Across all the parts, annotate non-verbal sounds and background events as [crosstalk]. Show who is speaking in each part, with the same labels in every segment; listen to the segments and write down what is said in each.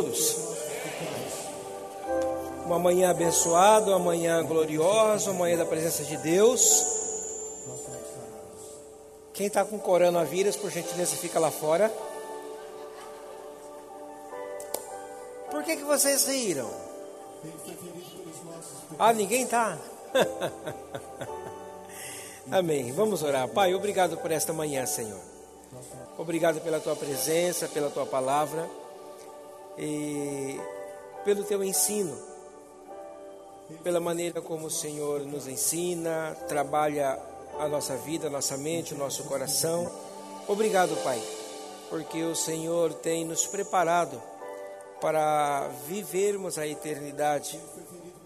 Speaker 1: todos. Uma manhã abençoada, uma manhã gloriosa, uma manhã da presença de Deus. Quem está com coronavírus, por gentileza, fica lá fora. Por que, que vocês riram? Ah, ninguém está? [laughs] Amém. Vamos orar. Pai, obrigado por esta manhã, Senhor. Obrigado pela tua presença, pela tua palavra e pelo teu ensino, pela maneira como o Senhor nos ensina, trabalha a nossa vida, a nossa mente, o nosso coração. Obrigado, Pai, porque o Senhor tem nos preparado para vivermos a eternidade.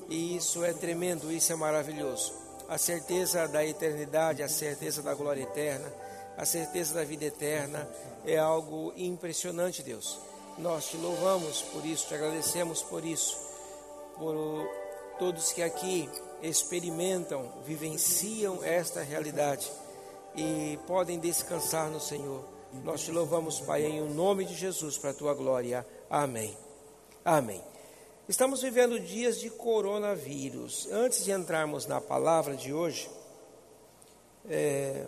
Speaker 1: E isso é tremendo, isso é maravilhoso. A certeza da eternidade, a certeza da glória eterna, a certeza da vida eterna é algo impressionante, Deus. Nós te louvamos por isso, te agradecemos por isso, por todos que aqui experimentam, vivenciam esta realidade e podem descansar no Senhor. Nós te louvamos, Pai, em nome de Jesus, para a tua glória. Amém. Amém. Estamos vivendo dias de coronavírus. Antes de entrarmos na palavra de hoje, é,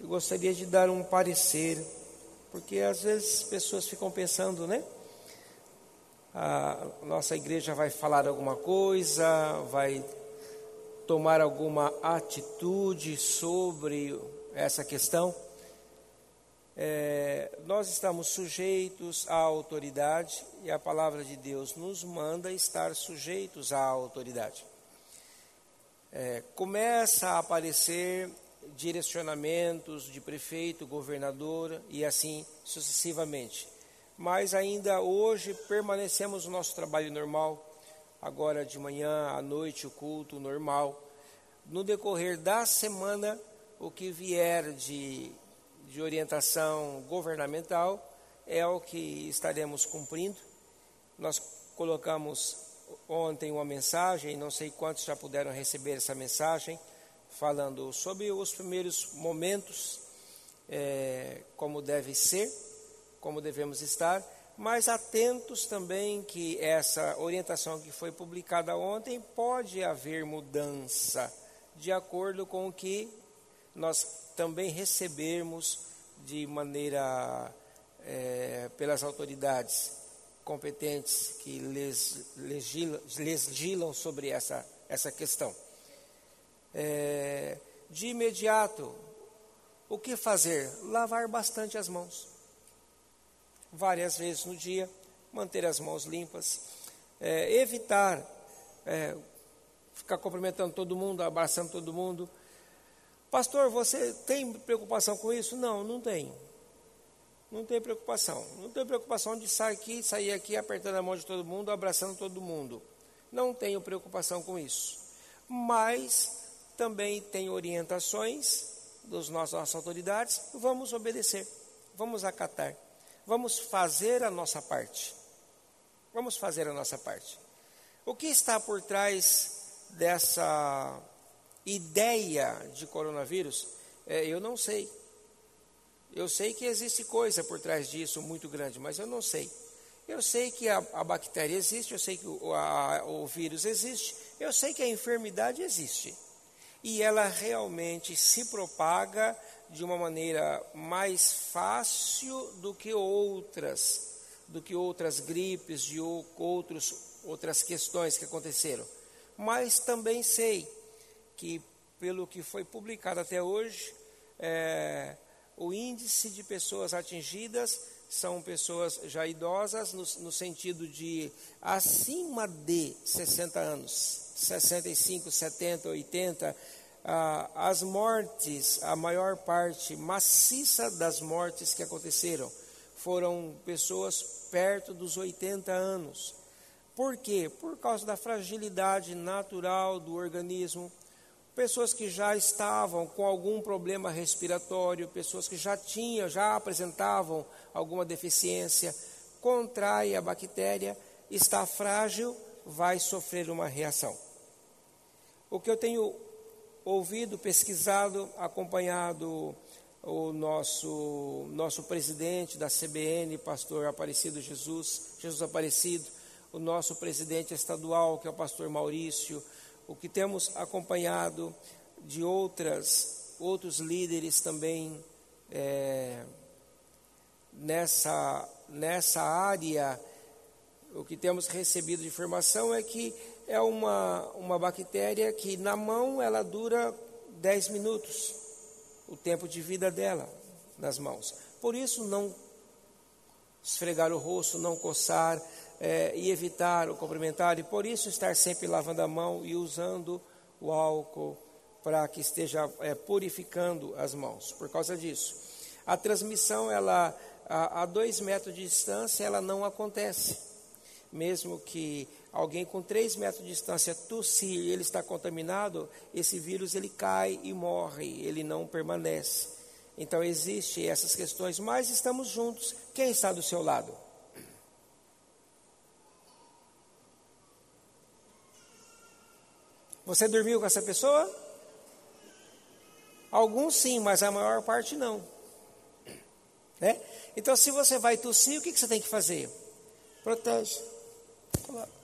Speaker 1: eu gostaria de dar um parecer porque às vezes pessoas ficam pensando, né? A nossa igreja vai falar alguma coisa, vai tomar alguma atitude sobre essa questão. É, nós estamos sujeitos à autoridade e a palavra de Deus nos manda estar sujeitos à autoridade. É, começa a aparecer direcionamentos de prefeito, governador e assim sucessivamente. Mas ainda hoje permanecemos no nosso trabalho normal, agora de manhã, à noite, o culto normal. No decorrer da semana, o que vier de, de orientação governamental é o que estaremos cumprindo. Nós colocamos ontem uma mensagem, não sei quantos já puderam receber essa mensagem falando sobre os primeiros momentos, é, como deve ser, como devemos estar, mas atentos também que essa orientação que foi publicada ontem pode haver mudança, de acordo com o que nós também recebemos de maneira é, pelas autoridades competentes que legislam sobre essa, essa questão é, de imediato, o que fazer? Lavar bastante as mãos. Várias vezes no dia, manter as mãos limpas. É, evitar é, ficar cumprimentando todo mundo, abraçando todo mundo. Pastor, você tem preocupação com isso? Não, não tenho. Não tenho preocupação. Não tenho preocupação de sair aqui, sair aqui apertando a mão de todo mundo, abraçando todo mundo. Não tenho preocupação com isso. Mas também tem orientações dos nossos, nossas autoridades, vamos obedecer, vamos acatar, vamos fazer a nossa parte. Vamos fazer a nossa parte. O que está por trás dessa ideia de coronavírus? É, eu não sei. Eu sei que existe coisa por trás disso muito grande, mas eu não sei. Eu sei que a, a bactéria existe, eu sei que o, a, o vírus existe, eu sei que a enfermidade existe e ela realmente se propaga de uma maneira mais fácil do que outras, do que outras gripes, de outros, outras questões que aconteceram. Mas também sei que, pelo que foi publicado até hoje, é, o índice de pessoas atingidas são pessoas já idosas, no, no sentido de acima de 60 anos 65, 70, 80, ah, as mortes, a maior parte maciça das mortes que aconteceram foram pessoas perto dos 80 anos. Por quê? Por causa da fragilidade natural do organismo. Pessoas que já estavam com algum problema respiratório, pessoas que já tinham, já apresentavam alguma deficiência, contrai a bactéria, está frágil, vai sofrer uma reação. O que eu tenho ouvido, pesquisado, acompanhado o nosso, nosso presidente da CBN, pastor Aparecido Jesus, Jesus Aparecido, o nosso presidente estadual, que é o pastor Maurício, o que temos acompanhado de outras, outros líderes também é, nessa, nessa área, o que temos recebido de informação é que é uma, uma bactéria que na mão ela dura 10 minutos o tempo de vida dela nas mãos. Por isso, não esfregar o rosto, não coçar é, e evitar o cumprimentar, e por isso estar sempre lavando a mão e usando o álcool para que esteja é, purificando as mãos. Por causa disso, a transmissão ela a, a dois metros de distância ela não acontece, mesmo que alguém com 3 metros de distância tossir e ele está contaminado, esse vírus ele cai e morre, ele não permanece. Então existe essas questões, mas estamos juntos. Quem está do seu lado? Você dormiu com essa pessoa? Alguns sim, mas a maior parte não. Né? Então, se você vai tossir, o que, que você tem que fazer? Protege. Claro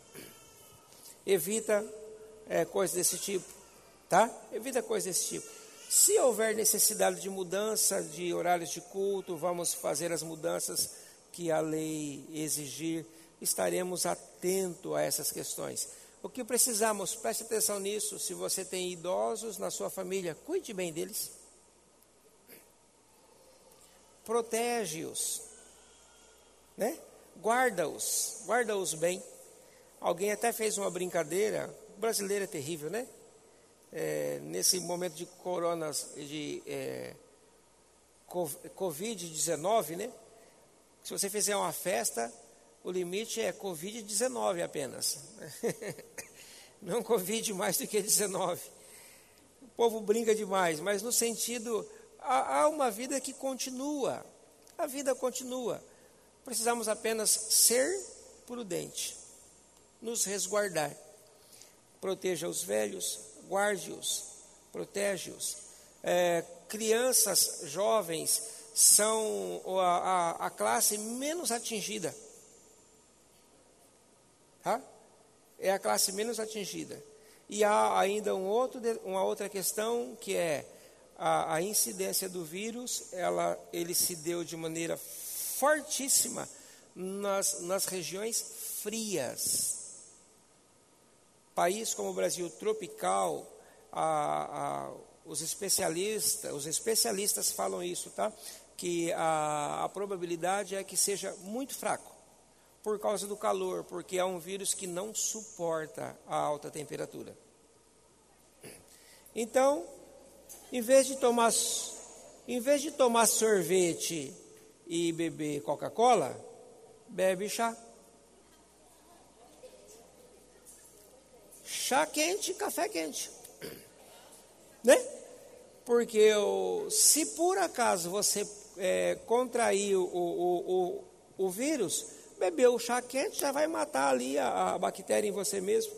Speaker 1: evita é, coisas desse tipo, tá? Evita coisas desse tipo. Se houver necessidade de mudança de horários de culto, vamos fazer as mudanças que a lei exigir, estaremos atentos a essas questões. O que precisamos, preste atenção nisso, se você tem idosos na sua família, cuide bem deles. Protege-os, né? Guarda-os, guarda-os bem. Alguém até fez uma brincadeira, o brasileiro é terrível, né? É, nesse momento de corona, de é, Covid-19, né? Se você fizer uma festa, o limite é Covid-19 apenas. [laughs] Não Covid mais do que 19. O povo brinca demais, mas no sentido, há, há uma vida que continua. A vida continua. Precisamos apenas ser prudente nos resguardar. Proteja os velhos, guarde-os, protege-os. É, crianças, jovens, são a, a, a classe menos atingida. Tá? É a classe menos atingida. E há ainda um outro, uma outra questão que é a, a incidência do vírus, ela, ele se deu de maneira fortíssima nas, nas regiões frias país como o Brasil tropical, a, a, os especialistas, os especialistas falam isso, tá? Que a, a probabilidade é que seja muito fraco por causa do calor, porque é um vírus que não suporta a alta temperatura. Então, em vez de tomar, em vez de tomar sorvete e beber Coca-Cola, bebe chá. Chá quente, café quente. Né? Porque o, se por acaso você é, contrair o, o, o, o vírus, beber o chá quente já vai matar ali a, a bactéria em você mesmo.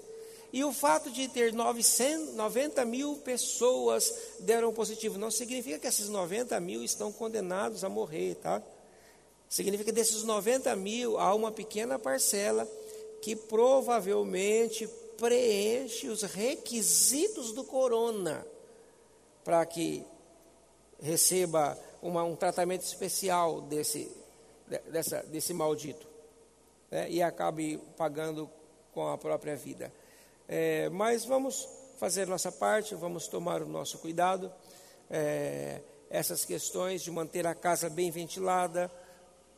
Speaker 1: E o fato de ter 900, 90 mil pessoas deram positivo não significa que esses 90 mil estão condenados a morrer, tá? Significa que desses 90 mil há uma pequena parcela que provavelmente preenche os requisitos do corona para que receba uma, um tratamento especial desse, dessa, desse maldito né, e acabe pagando com a própria vida. É, mas vamos fazer nossa parte, vamos tomar o nosso cuidado. É, essas questões de manter a casa bem ventilada,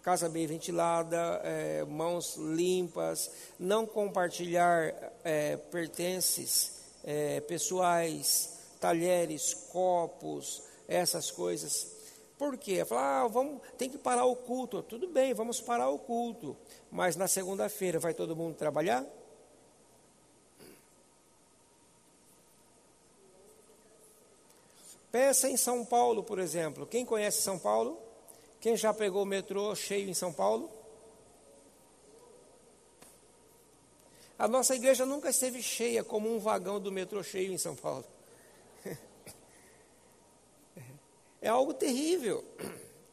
Speaker 1: casa bem ventilada, é, mãos limpas, não compartilhar é, pertences é, pessoais, talheres, copos, essas coisas. Por quê? Falar, ah, vamos, tem que parar o culto. Tudo bem, vamos parar o culto. Mas na segunda-feira vai todo mundo trabalhar? Pensa em São Paulo, por exemplo. Quem conhece São Paulo? Quem já pegou o metrô cheio em São Paulo? A nossa igreja nunca esteve cheia como um vagão do metrô cheio em São Paulo. [laughs] É algo terrível.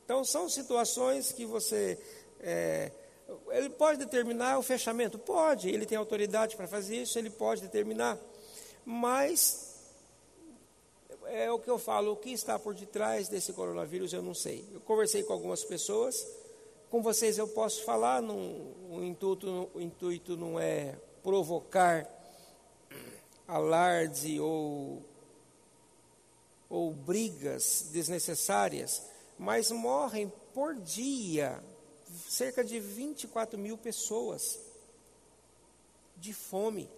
Speaker 1: Então, são situações que você. É, ele pode determinar o fechamento? Pode, ele tem autoridade para fazer isso, ele pode determinar. Mas, é o que eu falo, o que está por detrás desse coronavírus eu não sei. Eu conversei com algumas pessoas, com vocês eu posso falar, não, o, intuito, o intuito não é provocar alarde ou, ou brigas desnecessárias, mas morrem por dia cerca de 24 mil pessoas de fome.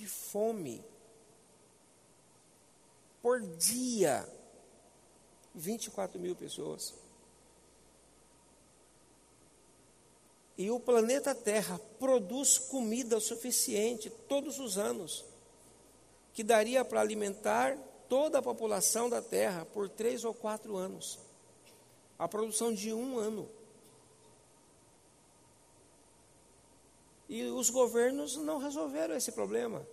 Speaker 1: De fome. Por dia, 24 mil pessoas. E o planeta Terra produz comida suficiente todos os anos, que daria para alimentar toda a população da Terra por três ou quatro anos. A produção de um ano. E os governos não resolveram esse problema.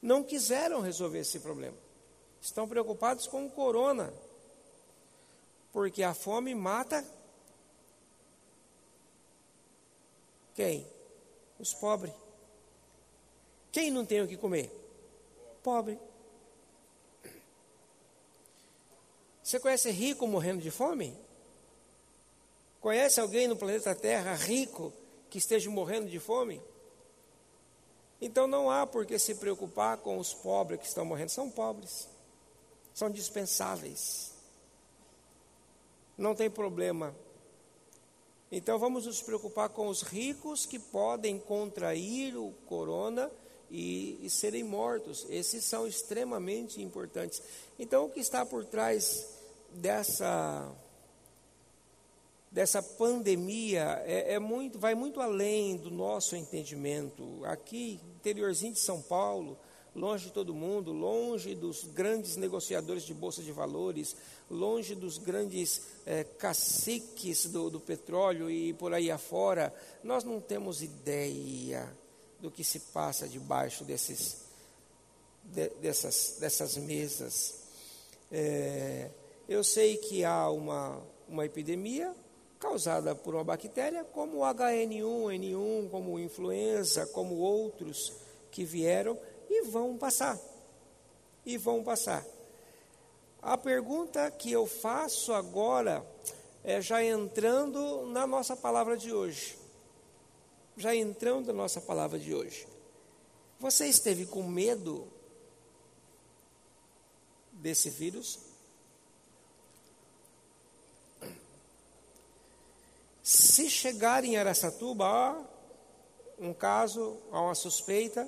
Speaker 1: Não quiseram resolver esse problema. Estão preocupados com o corona. Porque a fome mata Quem? Os pobres. Quem não tem o que comer? Pobre. Você conhece rico morrendo de fome? Conhece alguém no planeta Terra rico que esteja morrendo de fome? Então não há por que se preocupar com os pobres que estão morrendo. São pobres, são dispensáveis. Não tem problema então vamos nos preocupar com os ricos que podem contrair o corona e, e, serem mortos. Esses são extremamente importantes. Então o que está por trás dessa dessa pandemia é, é muito, vai muito além do nosso entendimento. Aqui, interiorzinho de São Paulo, longe de todo mundo, longe dos grandes negociadores de bolsa de valores, longe dos grandes é, caciques do, do petróleo e por aí afora, nós não temos ideia do que se passa debaixo desses, de, dessas, dessas mesas. É, eu sei que há uma, uma epidemia causada por uma bactéria, como o HN1, N1, como influenza, como outros que vieram e vão passar. E vão passar. A pergunta que eu faço agora é já entrando na nossa palavra de hoje. Já entrando na nossa palavra de hoje. Você esteve com medo desse vírus? Se chegar em Aracatuba, há um caso, há uma suspeita,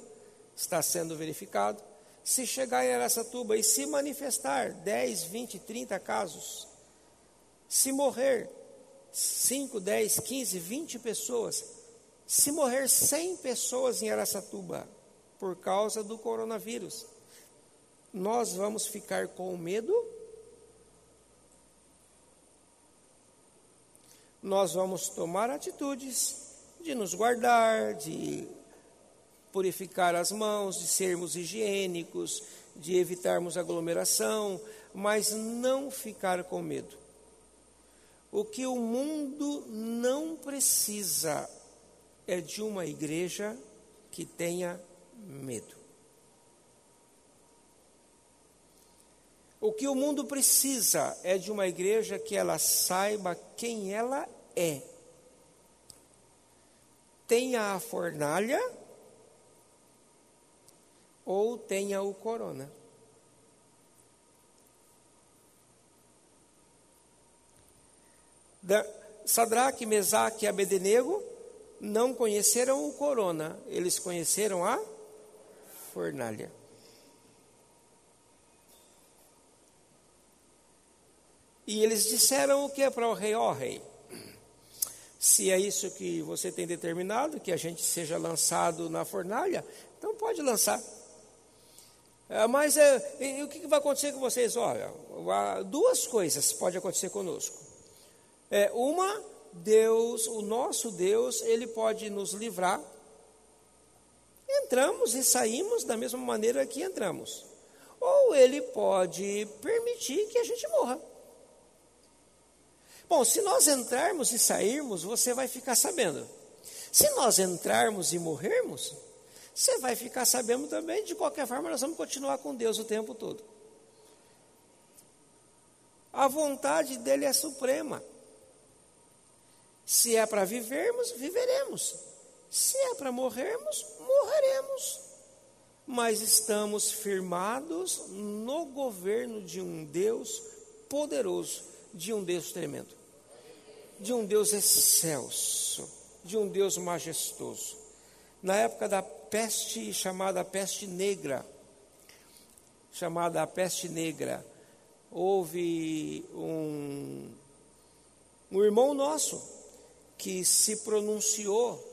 Speaker 1: está sendo verificado. Se chegar em Aracatuba e se manifestar 10, 20, 30 casos, se morrer 5, 10, 15, 20 pessoas, se morrer 100 pessoas em Aracatuba por causa do coronavírus, nós vamos ficar com medo? Nós vamos tomar atitudes de nos guardar, de purificar as mãos, de sermos higiênicos, de evitarmos aglomeração, mas não ficar com medo. O que o mundo não precisa é de uma igreja que tenha medo. O que o mundo precisa é de uma igreja que ela saiba quem ela é. Tenha a fornalha ou tenha o corona. Da, Sadraque, Mesaque e Abednego não conheceram o corona, eles conheceram a fornalha. E eles disseram o que é para o rei, ó oh, rei, se é isso que você tem determinado, que a gente seja lançado na fornalha, então pode lançar. É, mas é, e, o que vai acontecer com vocês? Olha, duas coisas podem acontecer conosco. É, uma, Deus, o nosso Deus, ele pode nos livrar. Entramos e saímos da mesma maneira que entramos. ou ele pode permitir que a gente morra. Bom, se nós entrarmos e sairmos, você vai ficar sabendo. Se nós entrarmos e morrermos, você vai ficar sabendo também. De qualquer forma, nós vamos continuar com Deus o tempo todo. A vontade dele é suprema. Se é para vivermos, viveremos. Se é para morrermos, morreremos. Mas estamos firmados no governo de um Deus poderoso, de um Deus tremendo, de um Deus excelso, de um Deus majestoso. Na época da peste chamada peste negra, chamada peste negra, houve um, um irmão nosso que se pronunciou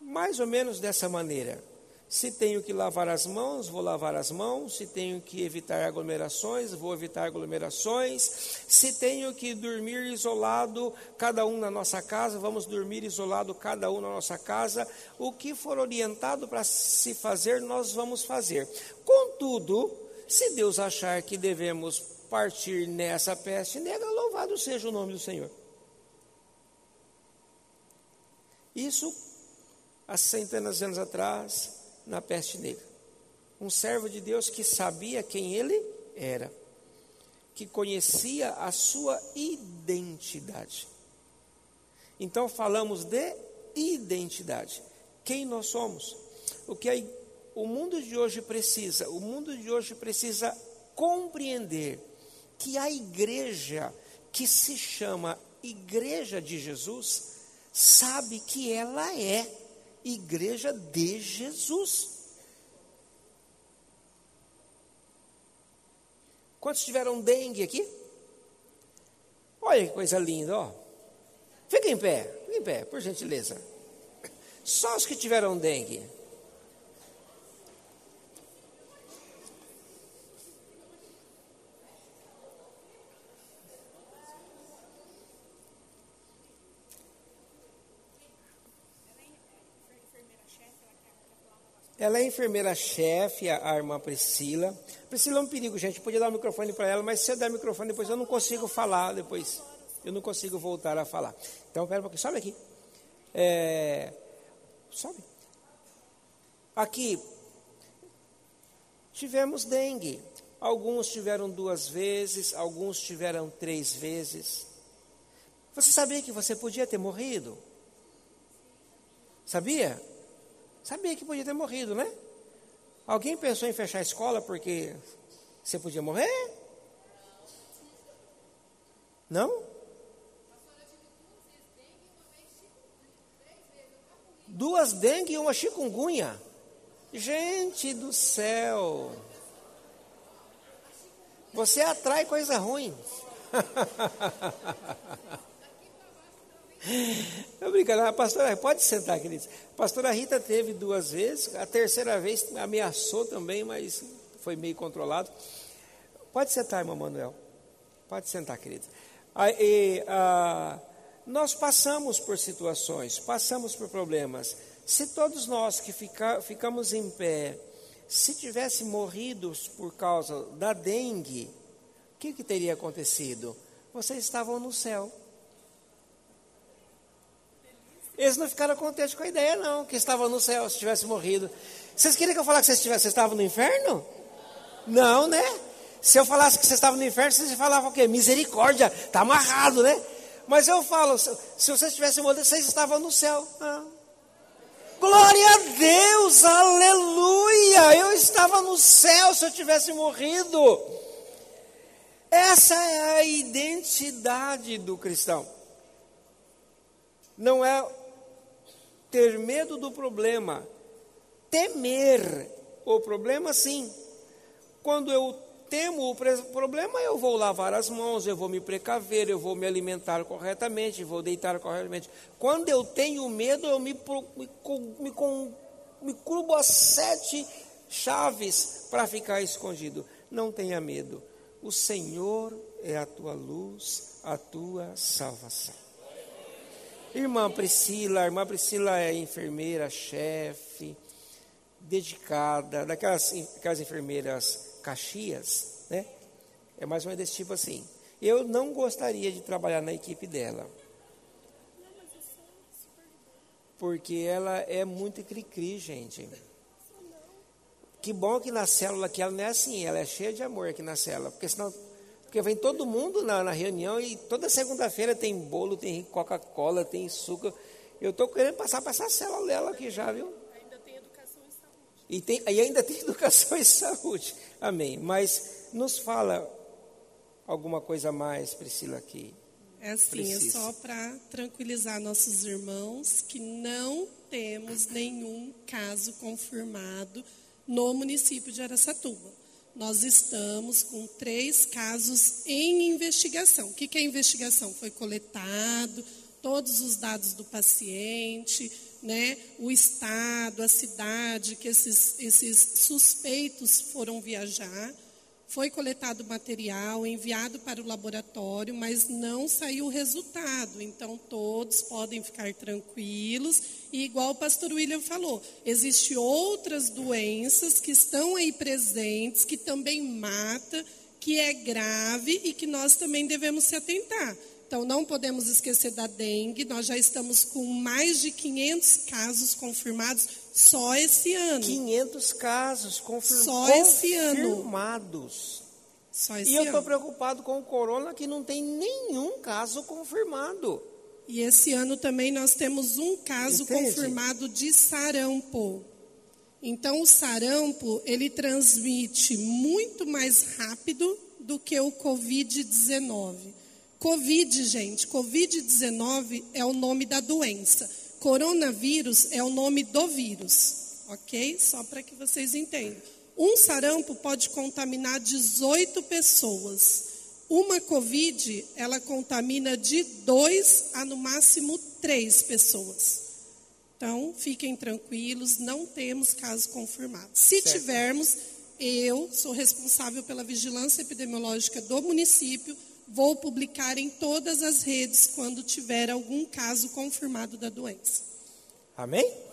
Speaker 1: mais ou menos dessa maneira. Se tenho que lavar as mãos, vou lavar as mãos. Se tenho que evitar aglomerações, vou evitar aglomerações. Se tenho que dormir isolado, cada um na nossa casa, vamos dormir isolado, cada um na nossa casa. O que for orientado para se fazer, nós vamos fazer. Contudo, se Deus achar que devemos partir nessa peste negra, louvado seja o nome do Senhor. Isso há centenas de anos atrás, na peste negra. Um servo de Deus que sabia quem ele era, que conhecia a sua identidade. Então falamos de identidade. Quem nós somos? O que o mundo de hoje precisa? O mundo de hoje precisa compreender que a igreja que se chama Igreja de Jesus sabe que ela é igreja de Jesus. Quantos tiveram dengue aqui? Olha que coisa linda, ó. Fica em pé, fica em pé, por gentileza. Só os que tiveram dengue. Ela é enfermeira-chefe, a irmã Priscila. Priscila é um perigo, gente. Podia dar o microfone para ela, mas se eu der o microfone depois eu não consigo falar depois. Eu não consigo voltar a falar. Então, pera um pouquinho, sobe aqui. É, sobe. Aqui, tivemos dengue. Alguns tiveram duas vezes, alguns tiveram três vezes. Você sabia que você podia ter morrido? Sabia? Sabia que podia ter morrido, né? Alguém pensou em fechar a escola porque você podia morrer? Não? Duas dengue e uma chikungunya. Gente do céu. Você atrai coisa ruim. [laughs] [gasps] Não brincando, a pastora, pode sentar, queridos. A pastora Rita teve duas vezes, a terceira vez ameaçou também, mas foi meio controlado. Pode sentar, irmão Manuel. Pode sentar, querido. Aí, ah, nós passamos por situações, passamos por problemas. Se todos nós que fica, ficamos em pé, se tivesse morrido por causa da dengue, o que, que teria acontecido? Vocês estavam no céu. Eles não ficaram contentes com a ideia, não, que estavam no céu se tivesse morrido. Vocês queriam que eu falasse que vocês, tivessem, vocês estavam no inferno? Não, né? Se eu falasse que vocês estavam no inferno, vocês falavam o quê? Misericórdia, está amarrado, né? Mas eu falo, se vocês tivessem morrido, vocês estavam no céu. Ah. Glória a Deus, aleluia! Eu estava no céu se eu tivesse morrido. Essa é a identidade do cristão. Não é ter medo do problema, temer o problema sim. Quando eu temo o problema, eu vou lavar as mãos, eu vou me precaver, eu vou me alimentar corretamente, vou deitar corretamente. Quando eu tenho medo, eu me, me, me, me curvo as sete chaves para ficar escondido. Não tenha medo. O Senhor é a tua luz, a tua salvação. Irmã Priscila, a irmã Priscila é enfermeira, chefe, dedicada, daquelas aquelas enfermeiras Caxias, né? É mais ou menos desse tipo assim. Eu não gostaria de trabalhar na equipe dela. Porque ela é muito cri-cri, gente. Que bom que na célula que ela não é assim, ela é cheia de amor aqui na célula. Porque senão. Porque vem todo mundo na, na reunião e toda segunda-feira tem bolo, tem Coca-Cola, tem suco. Eu estou querendo passar para essa célula dela aqui já, viu?
Speaker 2: Ainda tem educação e saúde.
Speaker 1: E, tem, e ainda tem [laughs] educação e saúde. Amém. Mas nos fala alguma coisa mais, Priscila, aqui.
Speaker 2: É assim, Precisa. é só para tranquilizar nossos irmãos que não temos nenhum caso confirmado no município de Aracatuba. Nós estamos com três casos em investigação. O que, é investigação? Foi coletado todos os dados do paciente, né, o estado, a cidade que esses, esses suspeitos foram viajar. Foi coletado material, enviado para o laboratório, mas não saiu o resultado. Então, todos podem ficar tranquilos. E, igual o pastor William falou, existem outras doenças que estão aí presentes, que também mata, que é grave e que nós também devemos se atentar. Então, não podemos esquecer da dengue. Nós já estamos com mais de 500 casos confirmados só esse ano.
Speaker 1: 500 casos confir
Speaker 2: Só esse
Speaker 1: ano. confirmados.
Speaker 2: Só esse
Speaker 1: e eu
Speaker 2: estou
Speaker 1: preocupado com o corona, que não tem nenhum caso confirmado.
Speaker 2: E esse ano também nós temos um caso Entende? confirmado de sarampo. Então, o sarampo, ele transmite muito mais rápido do que o Covid-19. Covid, gente, Covid-19 é o nome da doença. Coronavírus é o nome do vírus, ok? Só para que vocês entendam. Um sarampo pode contaminar 18 pessoas. Uma Covid, ela contamina de 2 a no máximo 3 pessoas. Então, fiquem tranquilos, não temos caso confirmado. Se certo. tivermos, eu sou responsável pela vigilância epidemiológica do município, vou publicar em todas as redes quando tiver algum caso confirmado da doença.
Speaker 1: Amém?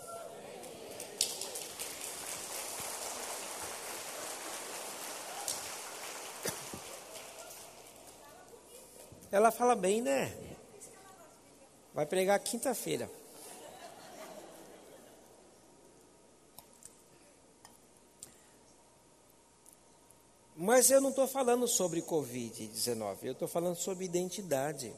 Speaker 1: Ela fala bem, né? Vai pregar quinta-feira. Mas eu não estou falando sobre Covid-19, eu estou falando sobre identidade.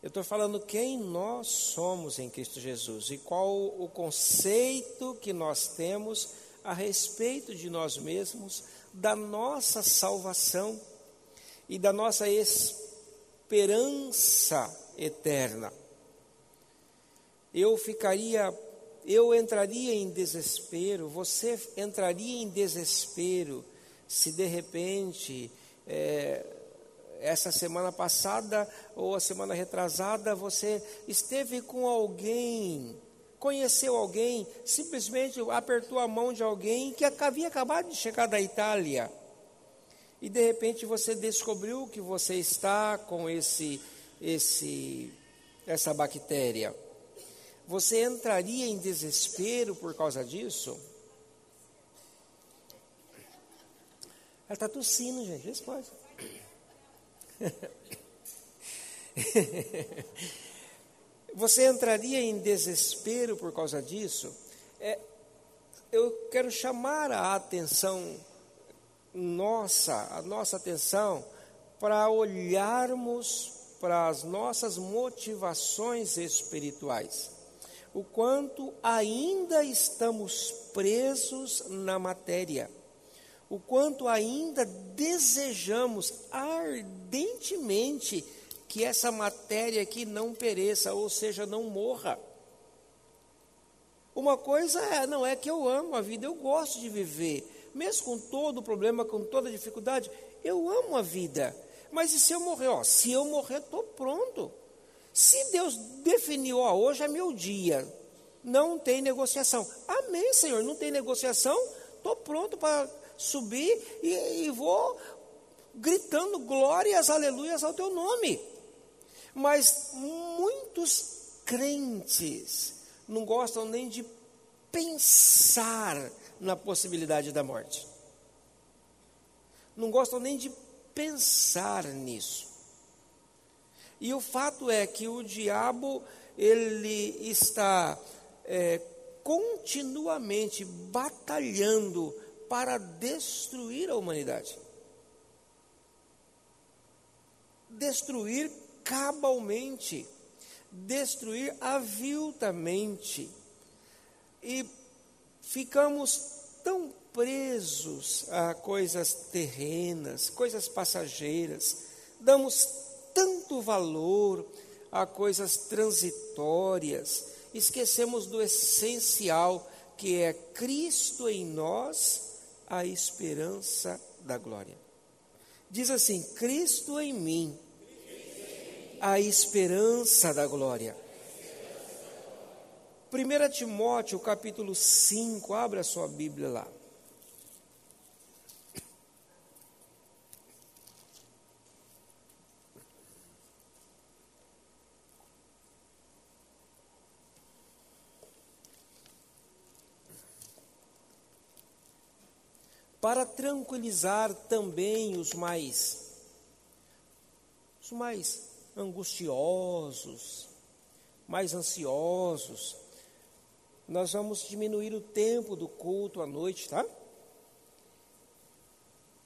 Speaker 1: Eu estou falando quem nós somos em Cristo Jesus e qual o conceito que nós temos a respeito de nós mesmos, da nossa salvação e da nossa esperança eterna. Eu ficaria eu entraria em desespero, você entraria em desespero se de repente, é, essa semana passada ou a semana retrasada, você esteve com alguém, conheceu alguém, simplesmente apertou a mão de alguém que havia acabado de chegar da Itália. E de repente você descobriu que você está com esse, esse, essa bactéria. Você entraria em desespero por causa disso? Ela está tossindo, gente. Responde. [laughs] Você entraria em desespero por causa disso? É, eu quero chamar a atenção nossa, a nossa atenção, para olharmos para as nossas motivações espirituais o quanto ainda estamos presos na matéria, o quanto ainda desejamos ardentemente que essa matéria aqui não pereça, ou seja, não morra. Uma coisa é, não é que eu amo a vida, eu gosto de viver, mesmo com todo o problema, com toda a dificuldade, eu amo a vida. Mas e se eu morrer? Ó, se eu morrer, estou pronto. Se Deus definiu, ó, hoje é meu dia, não tem negociação. Amém, Senhor, não tem negociação, estou pronto para subir e, e vou gritando glórias, aleluias ao teu nome. Mas muitos crentes não gostam nem de pensar na possibilidade da morte. Não gostam nem de pensar nisso. E o fato é que o diabo ele está é, continuamente batalhando para destruir a humanidade. Destruir cabalmente, destruir aviltamente. E ficamos tão presos a coisas terrenas, coisas passageiras, damos tanto valor a coisas transitórias, esquecemos do essencial que é Cristo em nós, a esperança da glória. Diz assim: Cristo em mim, a esperança da glória. 1 Timóteo capítulo 5, abra sua Bíblia lá. Para tranquilizar também os mais os mais angustiosos, mais ansiosos. Nós vamos diminuir o tempo do culto à noite, tá?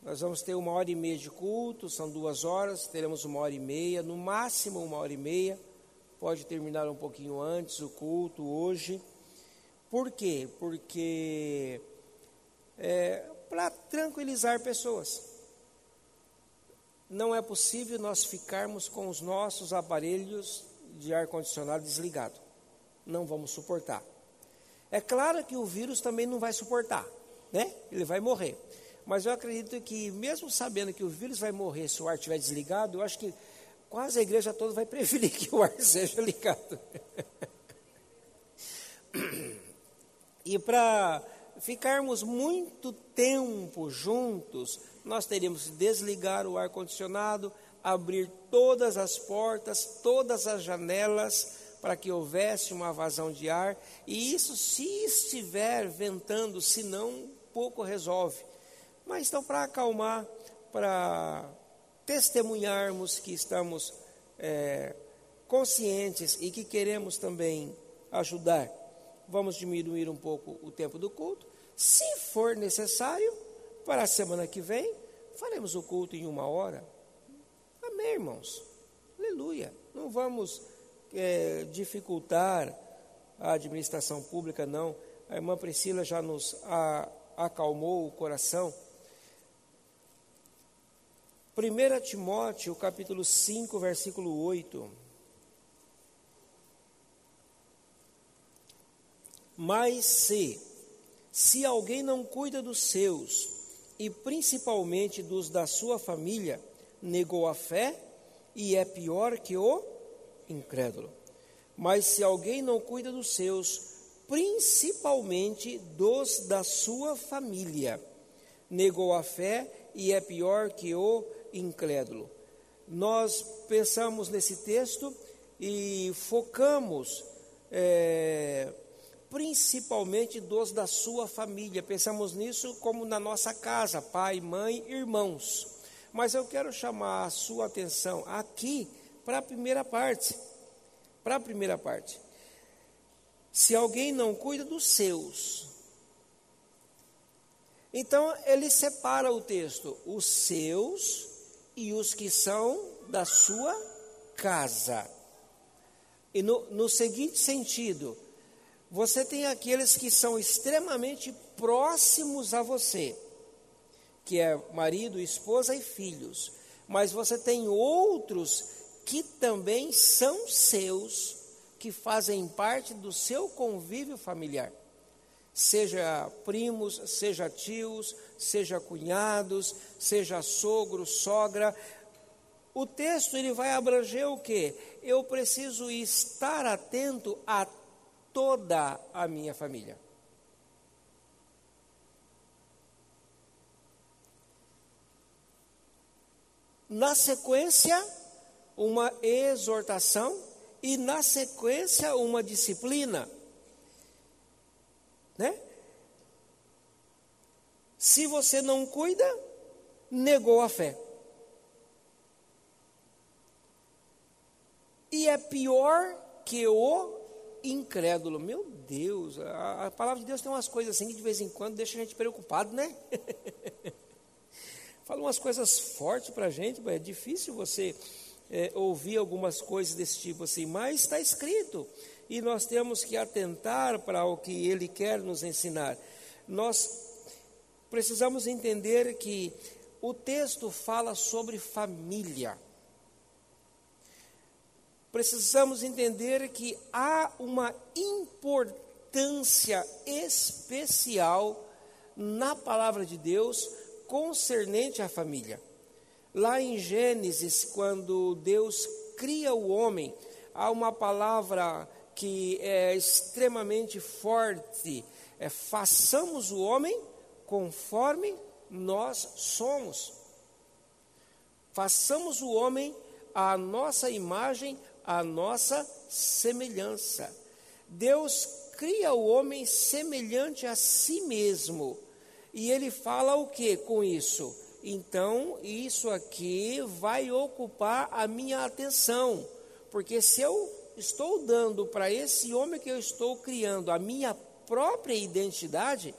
Speaker 1: Nós vamos ter uma hora e meia de culto, são duas horas, teremos uma hora e meia, no máximo uma hora e meia. Pode terminar um pouquinho antes o culto hoje. Por quê? Porque é, tranquilizar pessoas. Não é possível nós ficarmos com os nossos aparelhos de ar-condicionado desligado. Não vamos suportar. É claro que o vírus também não vai suportar, né? Ele vai morrer. Mas eu acredito que, mesmo sabendo que o vírus vai morrer se o ar estiver desligado, eu acho que quase a igreja toda vai preferir que o ar [laughs] seja ligado. e para ficarmos muito tempo juntos, nós teríamos que desligar o ar-condicionado, abrir todas as portas, todas as janelas, para que houvesse uma vazão de ar, e isso se estiver ventando, se não, pouco resolve. Mas então, para acalmar, para testemunharmos que estamos é, conscientes e que queremos também ajudar vamos diminuir um pouco o tempo do culto. Se for necessário, para a semana que vem, faremos o culto em uma hora. Amém, irmãos? Aleluia. Não vamos é, dificultar a administração pública, não. A irmã Priscila já nos a, acalmou o coração. 1 Timóteo, capítulo 5, versículo 8. Mas se, se alguém não cuida dos seus, e principalmente dos da sua família, negou a fé e é pior que o incrédulo. Mas se alguém não cuida dos seus, principalmente dos da sua família, negou a fé e é pior que o incrédulo. Nós pensamos nesse texto e focamos é, principalmente dos da sua família. Pensamos nisso como na nossa casa, pai, mãe, irmãos. Mas eu quero chamar a sua atenção aqui para a primeira parte. Para a primeira parte. Se alguém não cuida dos seus, então ele separa o texto, os seus e os que são da sua casa. E no, no seguinte sentido, você tem aqueles que são extremamente próximos a você, que é marido, esposa e filhos, mas você tem outros que também são seus, que fazem parte do seu convívio familiar. Seja primos, seja tios, seja cunhados, seja sogro, sogra. O texto ele vai abranger o que? Eu preciso estar atento a toda a minha família. Na sequência, uma exortação e na sequência, uma disciplina. né? Se você não cuida, negou a fé. E é pior que o incrédulo. Meu Deus, a, a, palavra de Deus tem umas coisas assim que de vez em quando deixa a gente preocupado, né? [laughs] Fala umas coisas fortes para a gente, é difícil você é, ouvir algumas coisas desse tipo assim, mas está escrito e nós temos que atentar para o que ele quer nos ensinar. Nós precisamos entender que o texto fala sobre família. Precisamos entender que há uma importância especial na palavra de Deus concernente à família. Lá em Gênesis, quando Deus cria o homem, há uma palavra que é extremamente forte: é façamos o homem conforme nós somos. Façamos o homem à nossa imagem, à nossa semelhança. Deus cria o homem semelhante a si mesmo. E ele fala o que com isso? Então, isso aqui vai ocupar a minha atenção, porque se eu estou dando para esse homem que eu estou criando a minha própria identidade,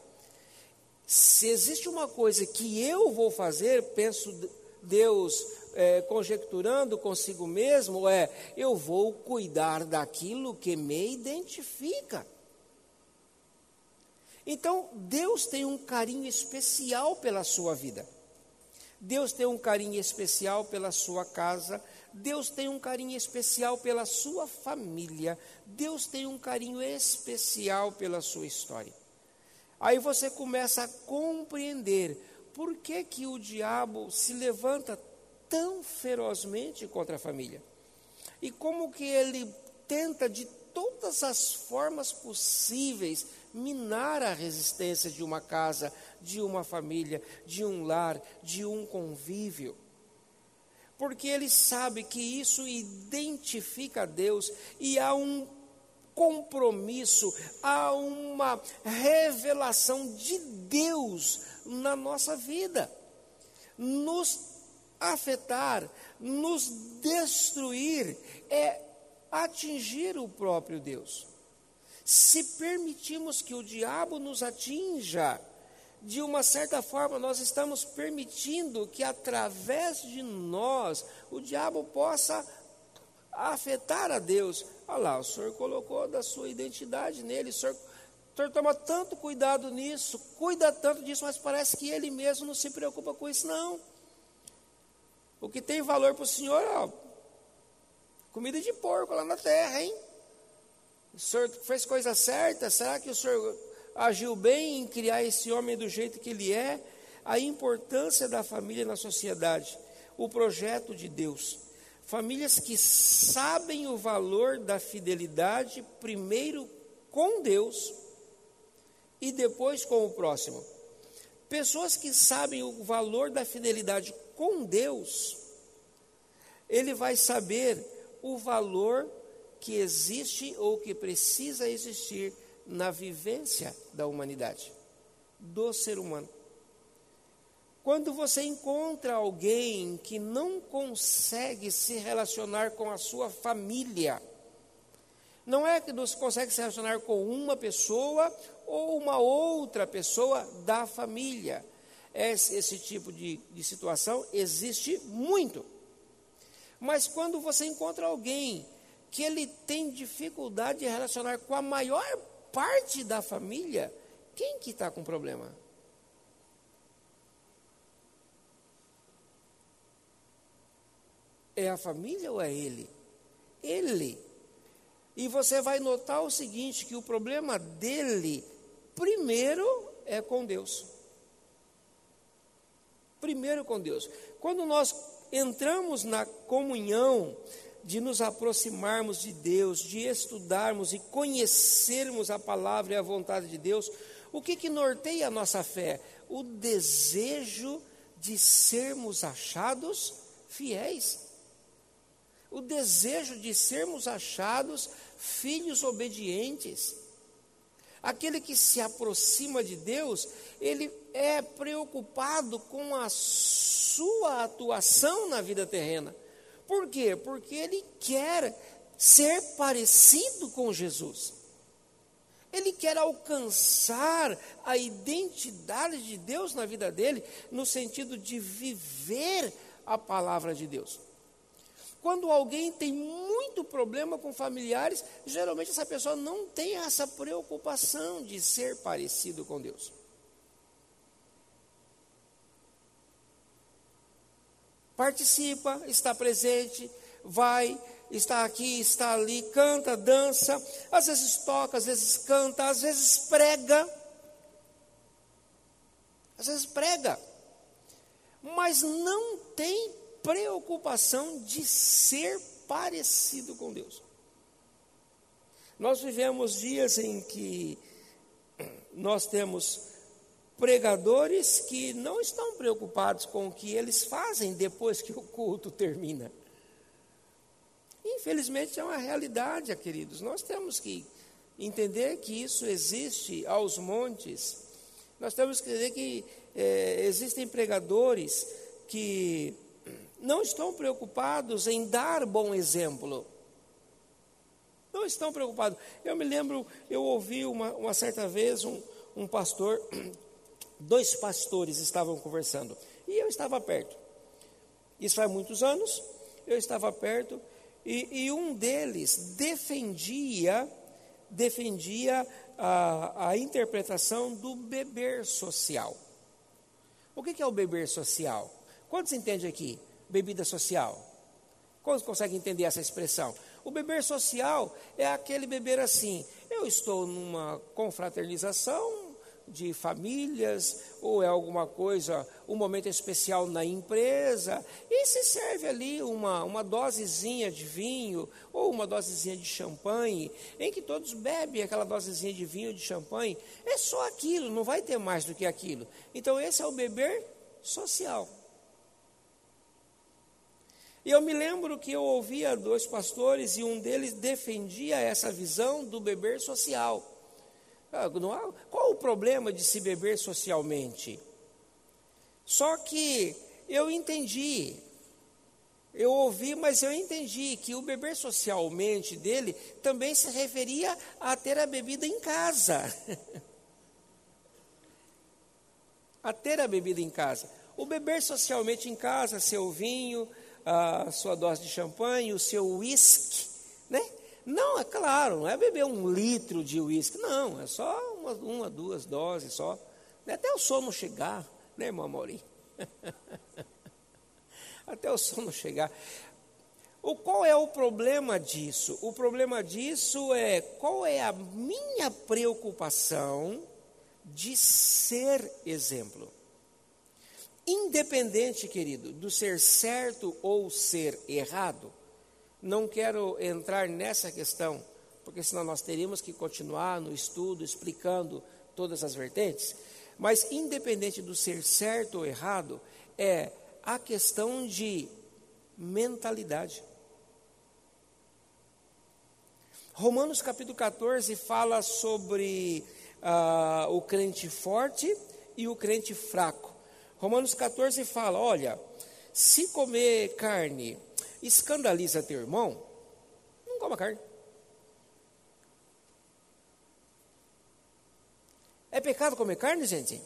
Speaker 1: se existe uma coisa que eu vou fazer, penso Deus é, conjecturando consigo mesmo, é eu vou cuidar daquilo que me identifica. Então, Deus tem um carinho especial pela sua vida. Deus tem um carinho especial pela sua casa, Deus tem um carinho especial pela sua família, Deus tem um carinho especial pela sua história. Aí você começa a compreender por que, que o diabo se levanta tão ferozmente contra a família. E como que ele tenta de todas as formas possíveis minar a resistência de uma casa, de uma família, de um lar, de um convívio. Porque ele sabe que isso identifica a Deus e há um compromisso, há uma revelação de Deus na nossa vida. Nos afetar, nos destruir, é atingir o próprio Deus. Se permitirmos que o diabo nos atinja, de uma certa forma, nós estamos permitindo que através de nós o diabo possa afetar a Deus. Olha lá, o Senhor colocou da sua identidade nele, o Senhor, o senhor toma tanto cuidado nisso, cuida tanto disso, mas parece que ele mesmo não se preocupa com isso, não. O que tem valor para o Senhor, ó, comida de porco lá na terra, hein? O senhor fez coisa certa? Será que o senhor agiu bem em criar esse homem do jeito que ele é? A importância da família na sociedade, o projeto de Deus. Famílias que sabem o valor da fidelidade, primeiro com Deus e depois com o próximo. Pessoas que sabem o valor da fidelidade com Deus, ele vai saber o valor que existe ou que precisa existir na vivência da humanidade, do ser humano. Quando você encontra alguém que não consegue se relacionar com a sua família, não é que não consegue se relacionar com uma pessoa ou uma outra pessoa da família. Esse, esse tipo de, de situação existe muito. Mas quando você encontra alguém que ele tem dificuldade de relacionar com a maior parte da família, quem que está com problema? É a família ou é ele? Ele. E você vai notar o seguinte: que o problema dele, primeiro, é com Deus. Primeiro com Deus. Quando nós entramos na comunhão, de nos aproximarmos de Deus, de estudarmos e conhecermos a palavra e a vontade de Deus, o que, que norteia a nossa fé? O desejo de sermos achados fiéis. O desejo de sermos achados filhos obedientes. Aquele que se aproxima de Deus, ele é preocupado com a sua atuação na vida terrena. Por quê? Porque ele quer ser parecido com Jesus. Ele quer alcançar a identidade de Deus na vida dele, no sentido de viver a palavra de Deus. Quando alguém tem muito problema com familiares, geralmente essa pessoa não tem essa preocupação de ser parecido com Deus. Participa, está presente, vai, está aqui, está ali, canta, dança, às vezes toca, às vezes canta, às vezes prega. Às vezes prega. Mas não tem preocupação de ser parecido com Deus. Nós vivemos dias em que nós temos pregadores que não estão preocupados com o que eles fazem depois que o culto termina. Infelizmente é uma realidade, queridos. Nós temos que entender que isso existe aos montes. Nós temos que entender que é, existem pregadores que não estão preocupados em dar bom exemplo. Não estão preocupados. Eu me lembro, eu ouvi uma, uma certa vez um, um pastor, [clears throat] dois pastores estavam conversando, e eu estava perto. Isso faz muitos anos, eu estava perto, e, e um deles defendia, defendia a, a interpretação do beber social. O que é o beber social? Quantos entendem aqui? Bebida social. Quantos conseguem entender essa expressão? O beber social é aquele beber assim. Eu estou numa confraternização, de famílias, ou é alguma coisa, um momento especial na empresa, e se serve ali uma, uma dosezinha de vinho, ou uma dosezinha de champanhe, em que todos bebem aquela dosezinha de vinho de champanhe, é só aquilo, não vai ter mais do que aquilo. Então, esse é o beber social. E eu me lembro que eu ouvia dois pastores e um deles defendia essa visão do beber social. Ah, qual o problema de se beber socialmente? Só que eu entendi, eu ouvi, mas eu entendi que o beber socialmente dele também se referia a ter a bebida em casa. [laughs] a ter a bebida em casa. O beber socialmente em casa, seu vinho, a sua dose de champanhe, o seu uísque, né? Não, é claro, não é beber um litro de uísque, não, é só uma, uma, duas doses só. Até o sono chegar, né, irmão Maurinho? [laughs] Até o sono chegar. O, qual é o problema disso? O problema disso é qual é a minha preocupação de ser exemplo. Independente, querido, do ser certo ou ser errado, não quero entrar nessa questão, porque senão nós teríamos que continuar no estudo explicando todas as vertentes. Mas, independente do ser certo ou errado, é a questão de mentalidade. Romanos capítulo 14 fala sobre uh, o crente forte e o crente fraco. Romanos 14 fala: olha, se comer carne escandaliza teu irmão, não coma carne. É pecado comer carne, gente?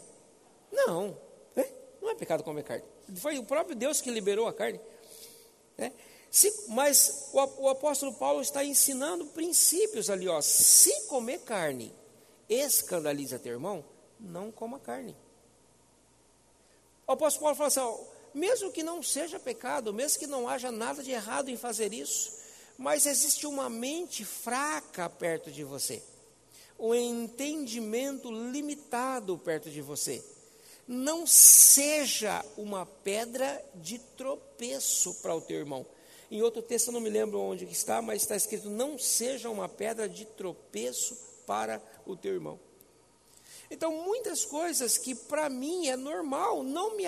Speaker 1: Não, né? não é pecado comer carne. Foi o próprio Deus que liberou a carne. Né? Se, mas o, o, apóstolo Paulo está ensinando princípios ali, ó. Se comer carne escandaliza teu irmão, não coma carne. O apóstolo Paulo fala assim: ó, mesmo que não seja pecado, mesmo que não haja nada de errado em fazer isso, mas existe uma mente fraca perto de você, um entendimento limitado perto de você. Não seja uma pedra de tropeço para o teu irmão. Em outro texto, eu não me lembro onde está, mas está escrito: não seja uma pedra de tropeço para o teu irmão. Então, muitas coisas que para mim é normal, não me,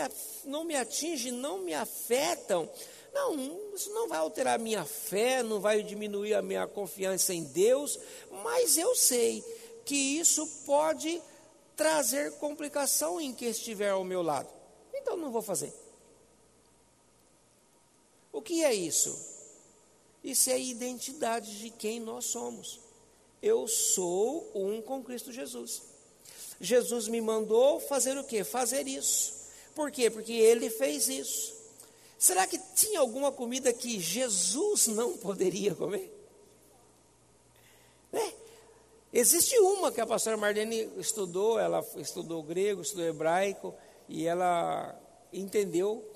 Speaker 1: não me atingem, não me afetam. Não, isso não vai alterar a minha fé, não vai diminuir a minha confiança em Deus, mas eu sei que isso pode trazer complicação em quem estiver ao meu lado. Então não vou fazer. O que é isso? Isso é a identidade de quem nós somos. Eu sou um com Cristo Jesus. Jesus me mandou fazer o quê? Fazer isso. Por quê? Porque ele fez isso. Será que tinha alguma comida que Jesus não poderia comer? Né? Existe uma que a pastora Marlene estudou, ela estudou grego, estudou hebraico, e ela entendeu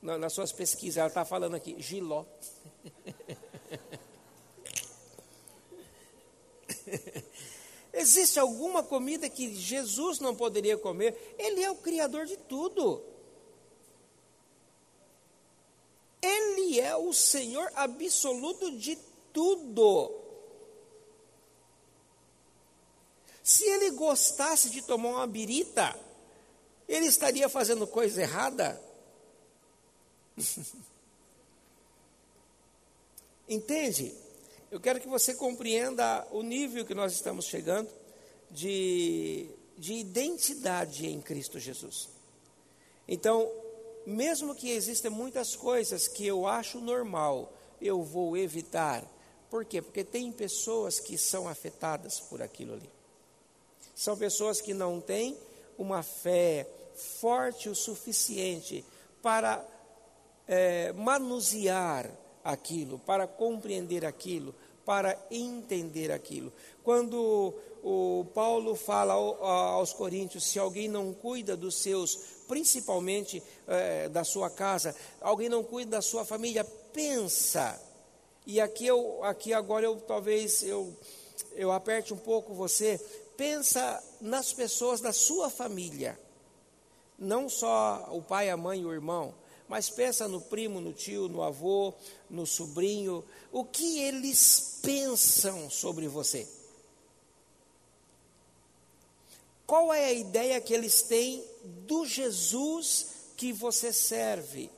Speaker 1: nas suas pesquisas, ela está falando aqui, giló. [laughs] Existe alguma comida que Jesus não poderia comer? Ele é o Criador de tudo. Ele é o Senhor absoluto de tudo. Se ele gostasse de tomar uma birita, ele estaria fazendo coisa errada? [laughs] Entende? Eu quero que você compreenda o nível que nós estamos chegando de, de identidade em Cristo Jesus. Então, mesmo que existam muitas coisas que eu acho normal, eu vou evitar. Por quê? Porque tem pessoas que são afetadas por aquilo ali. São pessoas que não têm uma fé forte o suficiente para é, manusear aquilo, para compreender aquilo, para entender aquilo. Quando o Paulo fala aos Coríntios: se alguém não cuida dos seus, principalmente é, da sua casa, alguém não cuida da sua família, pensa. E aqui eu, aqui agora eu talvez eu, eu aperte um pouco você. Pensa nas pessoas da sua família, não só o pai, a mãe o irmão, mas pensa no primo, no tio, no avô, no sobrinho, o que eles pensam sobre você? Qual é a ideia que eles têm do Jesus que você serve?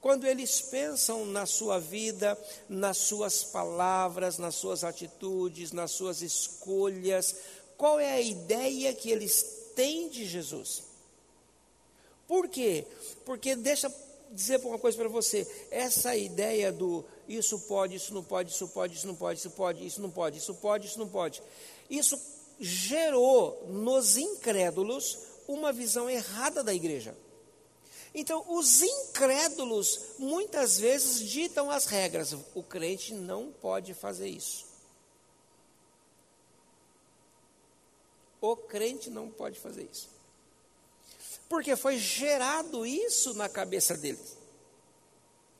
Speaker 1: Quando eles pensam na sua vida, nas suas palavras, nas suas atitudes, nas suas escolhas, qual é a ideia que eles têm de Jesus? Por quê? Porque deixa dizer uma coisa para você: essa ideia do isso pode, isso não pode, isso pode, isso não pode, isso pode, isso não pode, isso pode, isso não pode, isso gerou nos incrédulos uma visão errada da igreja. Então, os incrédulos muitas vezes ditam as regras. O crente não pode fazer isso. O crente não pode fazer isso. Porque foi gerado isso na cabeça deles.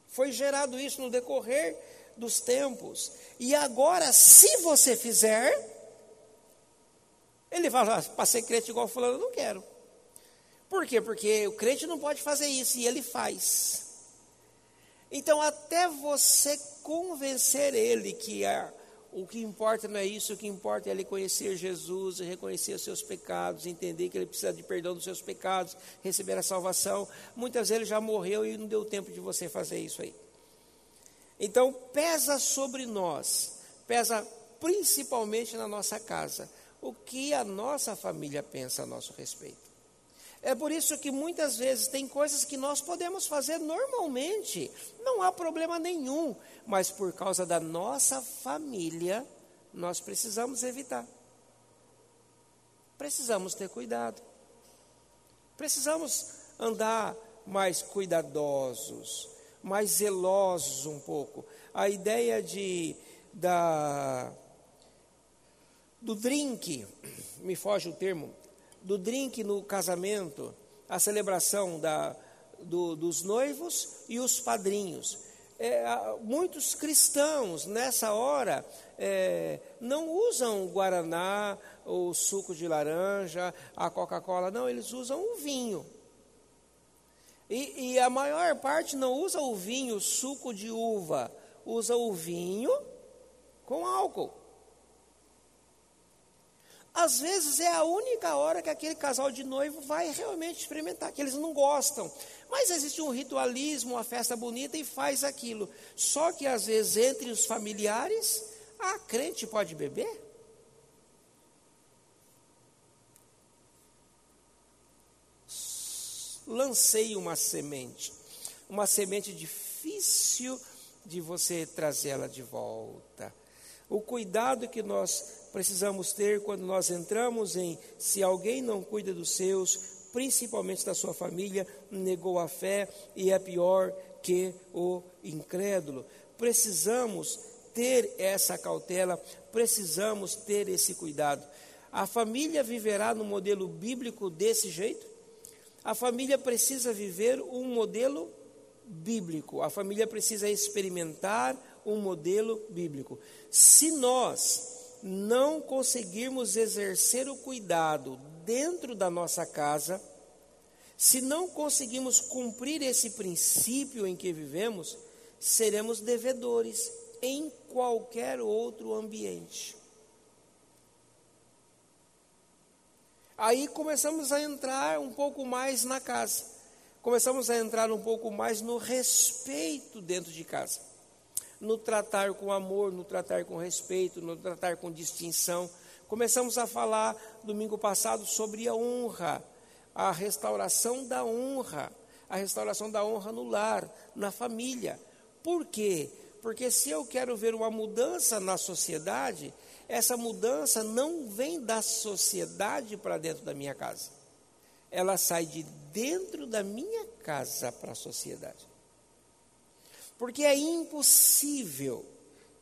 Speaker 1: Foi gerado isso no decorrer dos tempos. E agora, se você fizer, ele fala, ah, para ser crente igual fulano, eu não quero. Por quê? Porque o crente não pode fazer isso e ele faz. Então, até você convencer ele que a, o que importa não é isso, o que importa é ele conhecer Jesus, reconhecer os seus pecados, entender que ele precisa de perdão dos seus pecados, receber a salvação. Muitas vezes ele já morreu e não deu tempo de você fazer isso aí. Então, pesa sobre nós, pesa principalmente na nossa casa, o que a nossa família pensa a nosso respeito. É por isso que muitas vezes tem coisas que nós podemos fazer normalmente, não há problema nenhum, mas por causa da nossa família, nós precisamos evitar. Precisamos ter cuidado. Precisamos andar mais cuidadosos, mais zelosos um pouco. A ideia de da do drink, me foge o termo, do drink no casamento, a celebração da, do, dos noivos e os padrinhos. É, muitos cristãos nessa hora é, não usam o guaraná, o suco de laranja, a Coca-Cola, não, eles usam o vinho. E, e, a maior parte não usa o vinho, suco de uva, usa o vinho com álcool. Às vezes é a única hora que aquele casal de noivo vai realmente experimentar, que eles não gostam. Mas existe um ritualismo, uma festa bonita e faz aquilo. Só que às vezes entre os familiares, a crente pode beber. Lancei uma semente, uma semente difícil de você trazê-la de volta. O cuidado que nós precisamos ter quando nós entramos em se alguém não cuida dos seus, principalmente da sua família, negou a fé e é pior que o incrédulo. Precisamos ter essa cautela, precisamos ter esse cuidado. A família viverá no modelo bíblico desse jeito? A família precisa viver um modelo bíblico, a família precisa experimentar um modelo bíblico. Se nós não conseguirmos exercer o cuidado dentro da nossa casa, se não conseguimos cumprir esse princípio em que vivemos, seremos devedores em qualquer outro ambiente. Aí começamos a entrar um pouco mais na casa, começamos a entrar um pouco mais no respeito dentro de casa, no tratar com amor, no tratar com respeito, no tratar com distinção. Começamos a falar domingo passado sobre a honra, a restauração da honra, a restauração da honra no lar, na família. Por quê? Porque se eu quero ver uma mudança na sociedade, essa mudança não vem da sociedade para dentro da minha casa. Ela sai de dentro da minha casa para a sociedade. Porque é impossível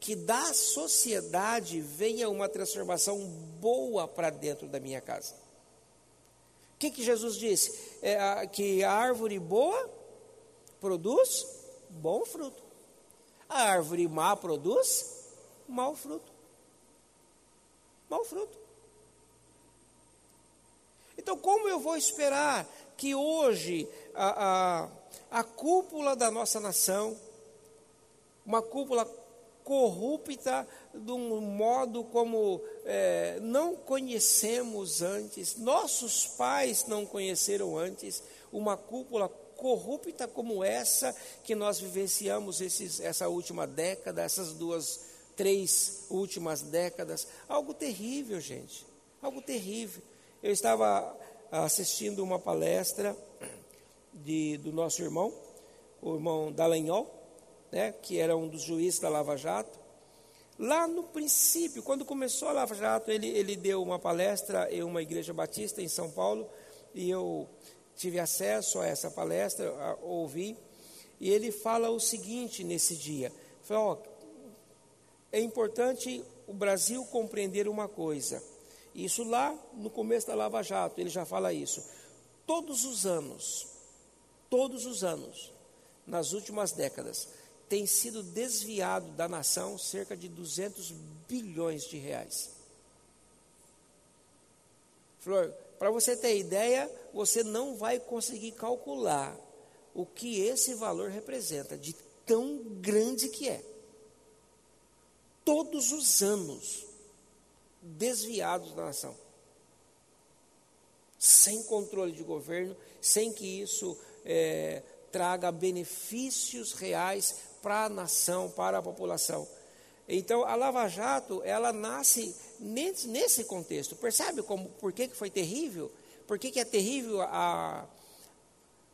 Speaker 1: que da sociedade venha uma transformação boa para dentro da minha casa. O que, que Jesus disse? É, que a árvore boa produz bom fruto. A árvore má produz mau fruto mau fruto. Então, como eu vou esperar que hoje a, a, a cúpula da nossa nação, uma cúpula corrupta de um modo como é, não conhecemos antes, nossos pais não conheceram antes, uma cúpula corrupta como essa que nós vivenciamos esses, essa última década, essas duas três últimas décadas. Algo terrível, gente. Algo terrível. Eu estava assistindo uma palestra de, do nosso irmão, o irmão Dallagnol, né, que era um dos juízes da Lava Jato. Lá no princípio, quando começou a Lava Jato, ele, ele deu uma palestra em uma igreja batista em São Paulo, e eu tive acesso a essa palestra, a, ouvi, e ele fala o seguinte nesse dia: é importante o Brasil compreender uma coisa. Isso lá no começo da Lava Jato, ele já fala isso. Todos os anos, todos os anos, nas últimas décadas, tem sido desviado da nação cerca de 200 bilhões de reais. Flor, para você ter ideia, você não vai conseguir calcular o que esse valor representa, de tão grande que é todos os anos desviados da nação. Sem controle de governo, sem que isso é, traga benefícios reais para a nação, para a população. Então, a Lava Jato, ela nasce nesse, contexto. Percebe como, por que, que foi terrível? Por que, que é terrível a,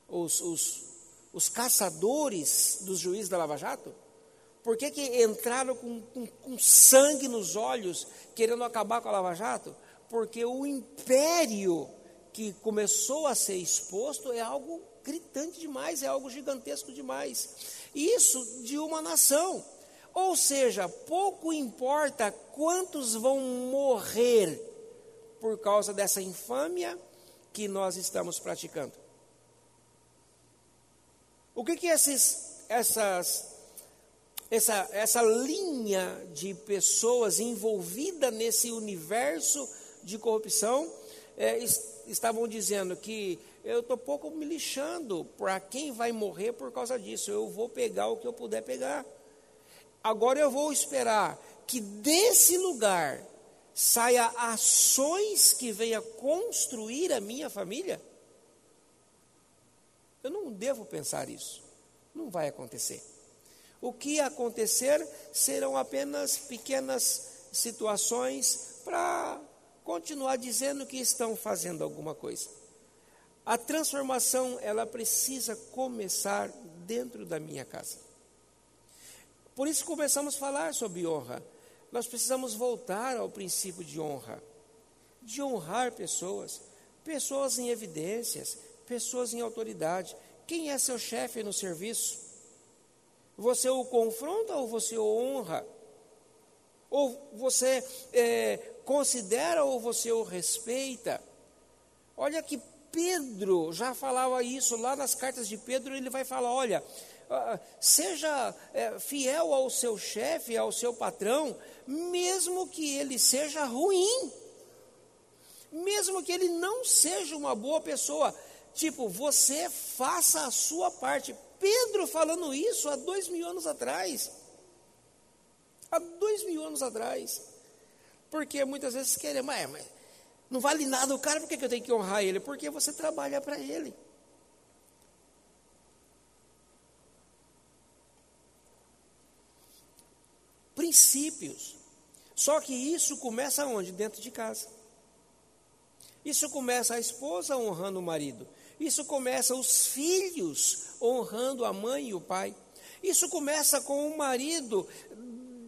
Speaker 1: os, os, os caçadores dos juízes da Lava Jato? Por que, que entraram com, com, com sangue nos olhos, querendo acabar com a Lava Jato? Porque o império que começou a ser exposto é algo gritante demais, é algo gigantesco demais. Isso de uma nação. Ou seja, pouco importa quantos vão morrer por causa dessa infâmia que nós estamos praticando. O que, que esses, essas essa, essa linha de pessoas envolvida nesse universo de corrupção é, estavam dizendo que eu estou pouco me lixando para quem vai morrer por causa disso. Eu vou pegar o que eu puder pegar. Agora eu vou esperar que desse lugar saia ações que venha construir a minha família. Eu não devo pensar isso. Não vai acontecer. O que acontecer serão apenas pequenas situações para continuar dizendo que estão fazendo alguma coisa. A transformação, ela precisa começar dentro da minha casa. Por isso começamos a falar sobre honra. Nós precisamos voltar ao princípio de honra, de honrar pessoas, pessoas em evidências, pessoas em autoridade. Quem é seu chefe no serviço? Você o confronta ou você o honra? Ou você é, considera ou você o respeita? Olha que Pedro já falava isso lá nas cartas de Pedro, ele vai falar: olha, ah, seja é, fiel ao seu chefe, ao seu patrão, mesmo que ele seja ruim, mesmo que ele não seja uma boa pessoa. Tipo, você faça a sua parte. Pedro falando isso há dois mil anos atrás. Há dois mil anos atrás. Porque muitas vezes querem, mas, mas não vale nada o cara, por que eu tenho que honrar ele? Porque você trabalha para ele. Princípios. Só que isso começa onde? Dentro de casa. Isso começa a esposa honrando o marido. Isso começa os filhos honrando a mãe e o pai. Isso começa com o marido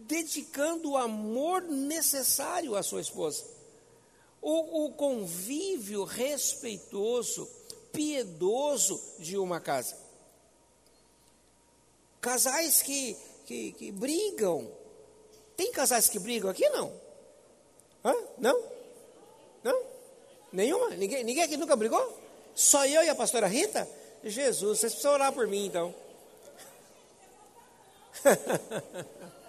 Speaker 1: dedicando o amor necessário à sua esposa. O, o convívio respeitoso, piedoso de uma casa. Casais que, que, que brigam. Tem casais que brigam aqui? Não? Hã? Não? Não? Nenhuma? Ninguém, ninguém aqui nunca brigou? Só eu e a pastora Rita? Jesus, vocês precisam orar por mim então. [laughs]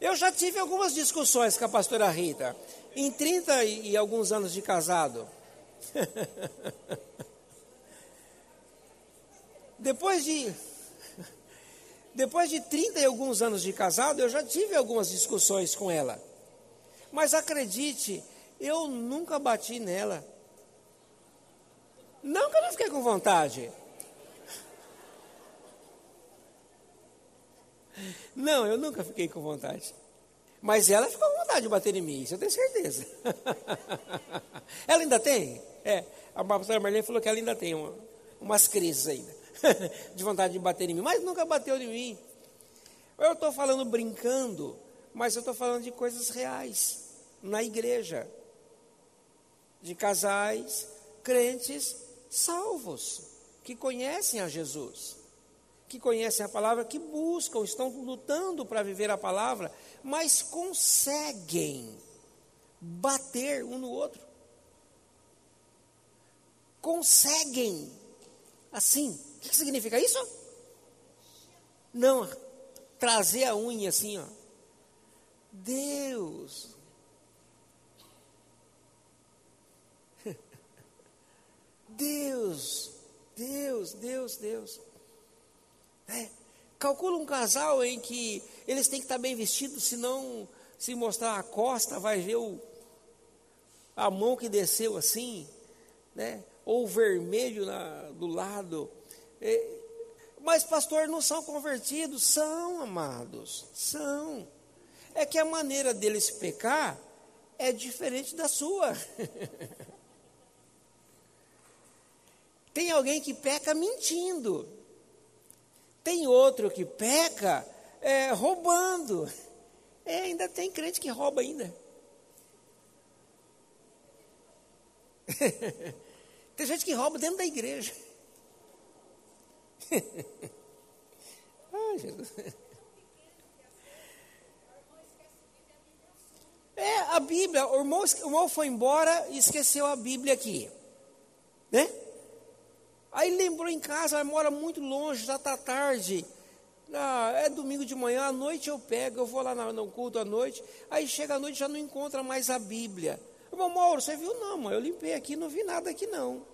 Speaker 1: Eu já tive algumas discussões com a pastora Rita, em 30 e alguns anos de casado. [laughs] depois de [laughs] depois de 30 e alguns anos de casado, eu já tive algumas discussões com ela. Mas acredite, eu nunca bati nela. Não que eu não fiquei com vontade. Não, eu nunca fiquei com vontade. Mas ela ficou com vontade de bater em mim, isso eu tenho certeza. [laughs] ela ainda tem? É, a pastora Marlene falou que ela ainda tem uma, umas crises ainda, [laughs] de vontade de bater em mim, mas nunca bateu em mim. Eu estou falando brincando, mas eu estou falando de coisas reais, na igreja, de casais, crentes salvos, que conhecem a Jesus que conhecem a palavra, que buscam, estão lutando para viver a palavra, mas conseguem bater um no outro. Conseguem. Assim. O que significa isso? Não, trazer a unha assim, ó. Deus. [laughs] Deus, Deus, Deus, Deus. É. Calcula um casal em que eles têm que estar bem vestidos, senão, se mostrar a costa, vai ver o, a mão que desceu assim, né? ou o vermelho na, do lado. É, mas, pastor, não são convertidos? São, amados, são. É que a maneira deles pecar é diferente da sua. [laughs] Tem alguém que peca mentindo. Tem outro que peca é, roubando. É, ainda tem crente que rouba ainda. [laughs] tem gente que rouba dentro da igreja. [laughs] Ai, Jesus. É, a Bíblia, o irmão, o irmão foi embora e esqueceu a Bíblia aqui. Né? Aí lembrou em casa, mora muito longe, já está tarde. Ah, é domingo de manhã, à noite eu pego, eu vou lá no culto à noite. Aí chega à noite já não encontra mais a Bíblia. Irmão Mauro, você viu? Não, mãe, eu limpei aqui, não vi nada aqui não.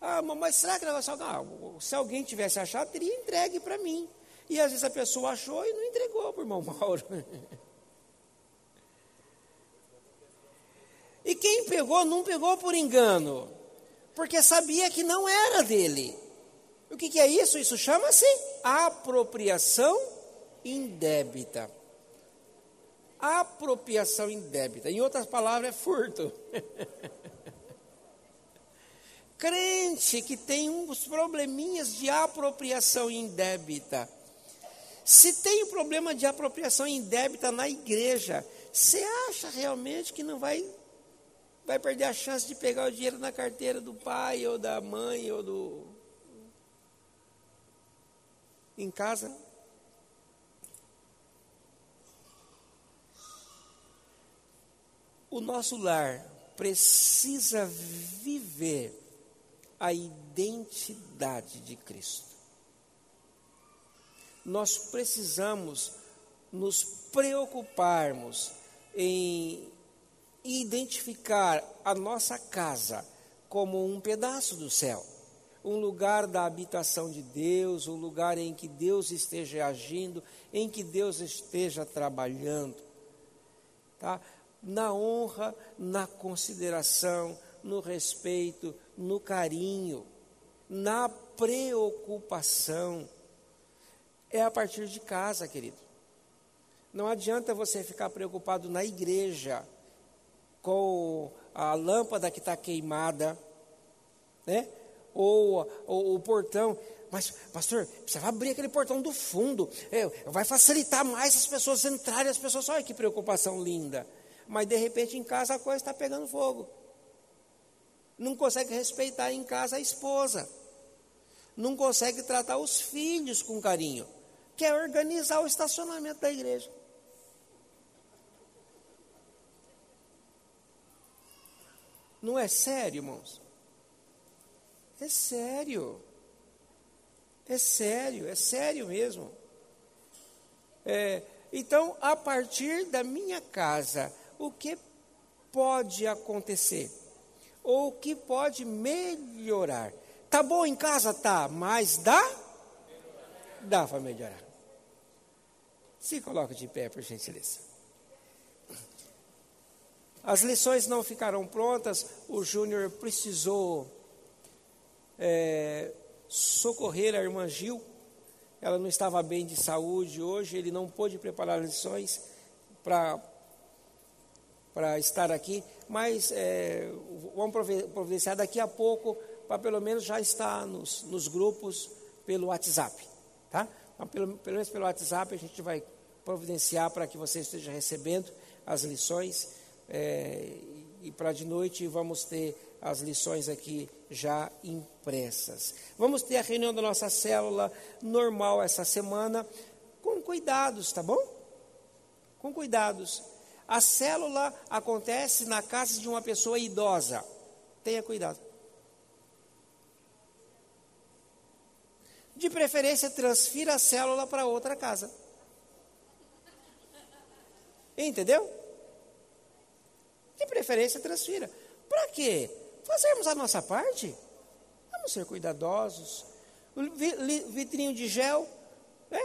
Speaker 1: Ah, mas será que ela vai não, Se alguém tivesse achado, teria entregue para mim. E às vezes a pessoa achou e não entregou para o irmão [laughs] Mauro. e quem pegou, não pegou por engano porque sabia que não era dele. O que, que é isso? Isso chama-se apropriação indébita. Apropriação indébita. Em outras palavras, é furto. [laughs] Crente que tem uns probleminhas de apropriação indébita. Se tem um problema de apropriação indébita na igreja, você acha realmente que não vai vai perder a chance de pegar o dinheiro na carteira do pai ou da mãe ou do em casa? O nosso lar precisa viver a identidade de Cristo. Nós precisamos nos preocuparmos em identificar a nossa casa como um pedaço do céu, um lugar da habitação de Deus, um lugar em que Deus esteja agindo, em que Deus esteja trabalhando. Tá? Na honra, na consideração, no respeito, no carinho, na preocupação. É a partir de casa, querido. Não adianta você ficar preocupado na igreja com a lâmpada que está queimada, né? Ou, ou, o portão. Mas, pastor, você vai abrir aquele portão do fundo. É, vai facilitar mais as pessoas entrarem. As pessoas, olha que preocupação linda. Mas de repente em casa a coisa está pegando fogo. Não consegue respeitar em casa a esposa. Não consegue tratar os filhos com carinho. Quer organizar o estacionamento da igreja. Não é sério, irmãos? É sério. É sério, é sério mesmo. É, então, a partir da minha casa, o que pode acontecer? Ou o que pode melhorar? Tá bom em casa? Tá, mas dá? Dá para melhorar. Se coloca de pé, por gentileza. As lições não ficaram prontas, o Júnior precisou é, socorrer a irmã Gil. Ela não estava bem de saúde hoje, ele não pôde preparar lições para estar aqui, mas é, vamos providenciar daqui a pouco para pelo menos já estar nos, nos grupos pelo WhatsApp, tá? Pelo, pelo menos pelo WhatsApp a gente vai providenciar para que você esteja recebendo as lições é, e para de noite vamos ter as lições aqui já impressas. Vamos ter a reunião da nossa célula normal essa semana, com cuidados, tá bom? Com cuidados. A célula acontece na casa de uma pessoa idosa. Tenha cuidado. De preferência, transfira a célula para outra casa. Entendeu? De preferência, transfira. Para quê? Fazermos a nossa parte. Vamos ser cuidadosos. Vitrinho de gel, né?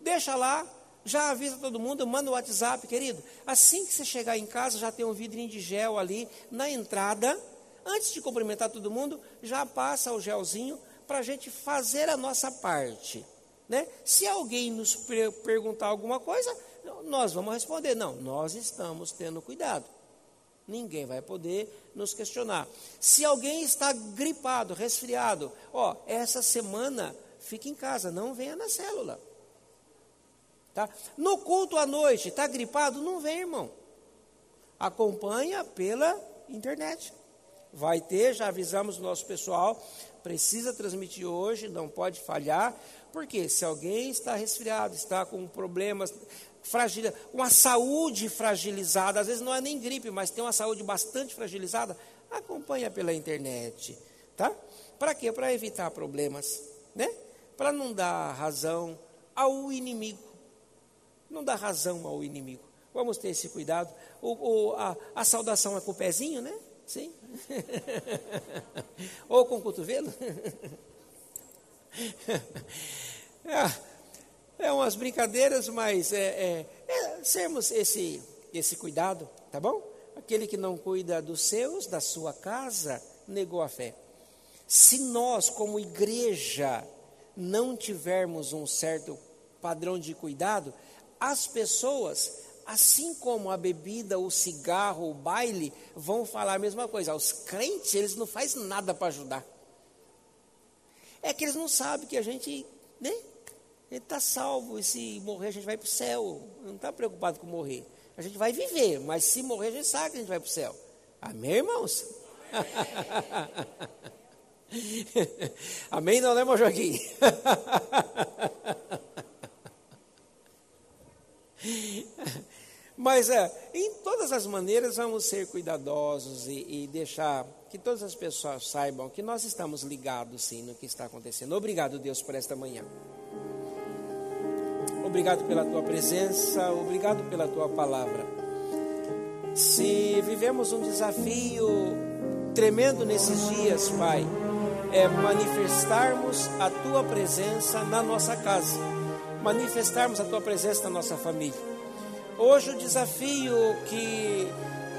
Speaker 1: deixa lá, já avisa todo mundo, manda o WhatsApp, querido. Assim que você chegar em casa, já tem um vidrinho de gel ali na entrada. Antes de cumprimentar todo mundo, já passa o gelzinho para a gente fazer a nossa parte. Né? Se alguém nos perguntar alguma coisa, nós vamos responder: não, nós estamos tendo cuidado ninguém vai poder nos questionar. Se alguém está gripado, resfriado, ó, essa semana fique em casa, não venha na célula. Tá? No culto à noite, está gripado? Não vem, irmão. Acompanha pela internet. Vai ter, já avisamos o nosso pessoal, precisa transmitir hoje, não pode falhar, porque se alguém está resfriado, está com problemas, fragil, uma saúde fragilizada, às vezes não é nem gripe, mas tem uma saúde bastante fragilizada, acompanha pela internet, tá? Para quê? Para evitar problemas, né? Para não dar razão ao inimigo. Não dar razão ao inimigo. Vamos ter esse cuidado. O, o, a, a saudação é com o pezinho, né? Sim. [laughs] Ou com o cotovelo. [laughs] ah, é umas brincadeiras, mas é, é, é sermos esse, esse cuidado, tá bom? Aquele que não cuida dos seus, da sua casa, negou a fé. Se nós, como igreja, não tivermos um certo padrão de cuidado, as pessoas, assim como a bebida, o cigarro, o baile, vão falar a mesma coisa. Os crentes, eles não fazem nada para ajudar. É que eles não sabem que a gente, né? Gente está salvo e se morrer a gente vai para o céu. Não está preocupado com morrer. A gente vai viver, mas se morrer a gente sabe que a gente vai para o céu. Amém, irmãos? [laughs] Amém, não, né, irmão Joaquim? [laughs] Mas é, em todas as maneiras vamos ser cuidadosos e, e, deixar que todas as pessoas saibam que nós estamos ligados sim no que está acontecendo. Obrigado, Deus, por esta manhã. Obrigado pela tua presença, obrigado pela tua palavra. Se vivemos um desafio tremendo nesses dias, Pai, é manifestarmos a tua presença na nossa casa, manifestarmos a tua presença na nossa família. Hoje o desafio que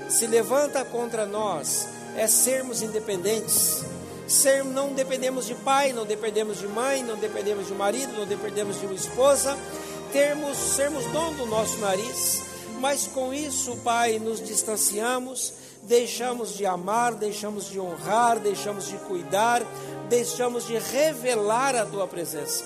Speaker 1: se levanta contra nós é sermos independentes. Ser, não dependemos de pai, não dependemos de mãe, não dependemos de marido, não dependemos de uma esposa, termos, sermos dono do nosso nariz, mas com isso, Pai, nos distanciamos, deixamos de amar, deixamos de honrar, deixamos de cuidar, deixamos de revelar a Tua presença.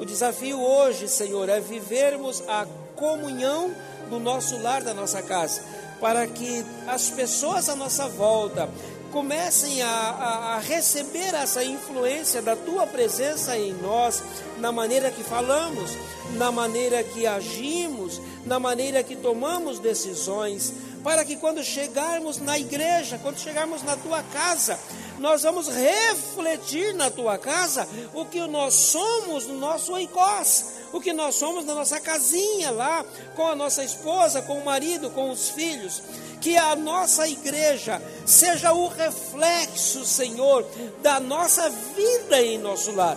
Speaker 1: O desafio hoje, Senhor, é vivermos a comunhão do nosso lar, da nossa casa, para que as pessoas à nossa volta comecem a, a, a, receber essa influência da tua presença em nós, na maneira que falamos, na maneira que agimos, na maneira que tomamos decisões, para que quando chegarmos na igreja, quando chegarmos na tua casa, nós vamos refletir na tua casa o que nós somos no nosso oicós o que nós somos na nossa casinha lá, com a nossa esposa, com o marido, com os filhos. Que a nossa igreja seja o reflexo, Senhor, da nossa vida em nosso lar.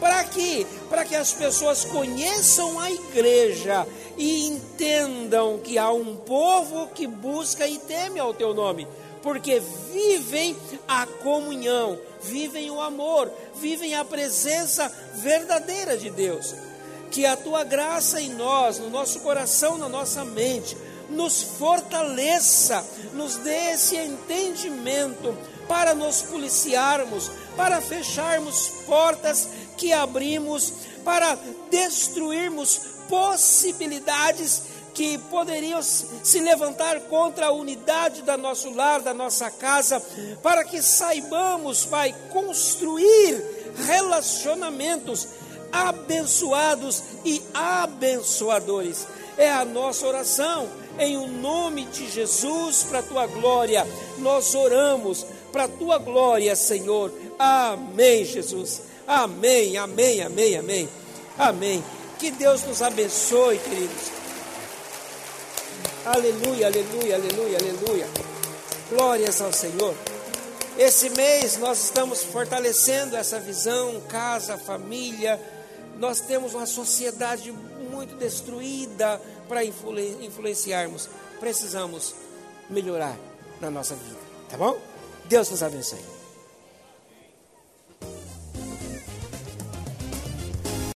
Speaker 1: Para que? Para que as pessoas conheçam a igreja e entendam que há um povo que busca e teme ao teu nome, porque vivem a comunhão, vivem o amor, vivem a presença verdadeira de Deus que a tua graça em nós, no nosso coração, na nossa mente, nos fortaleça, nos dê esse entendimento para nos policiarmos, para fecharmos portas que abrimos, para destruirmos possibilidades que poderiam se levantar contra a unidade da nosso lar, da nossa casa, para que saibamos, Pai, construir relacionamentos abençoados e abençoadores. É a nossa oração, em o nome de Jesus, para a tua glória. Nós oramos para a tua glória, Senhor. Amém, Jesus. Amém, amém, amém, amém. Amém. Que Deus nos abençoe, queridos. Aleluia, aleluia, aleluia, aleluia. Glórias ao Senhor. Esse mês nós estamos fortalecendo essa visão, casa, família, nós temos uma sociedade muito destruída para influenciarmos. Precisamos melhorar na nossa vida, tá bom? Deus nos abençoe.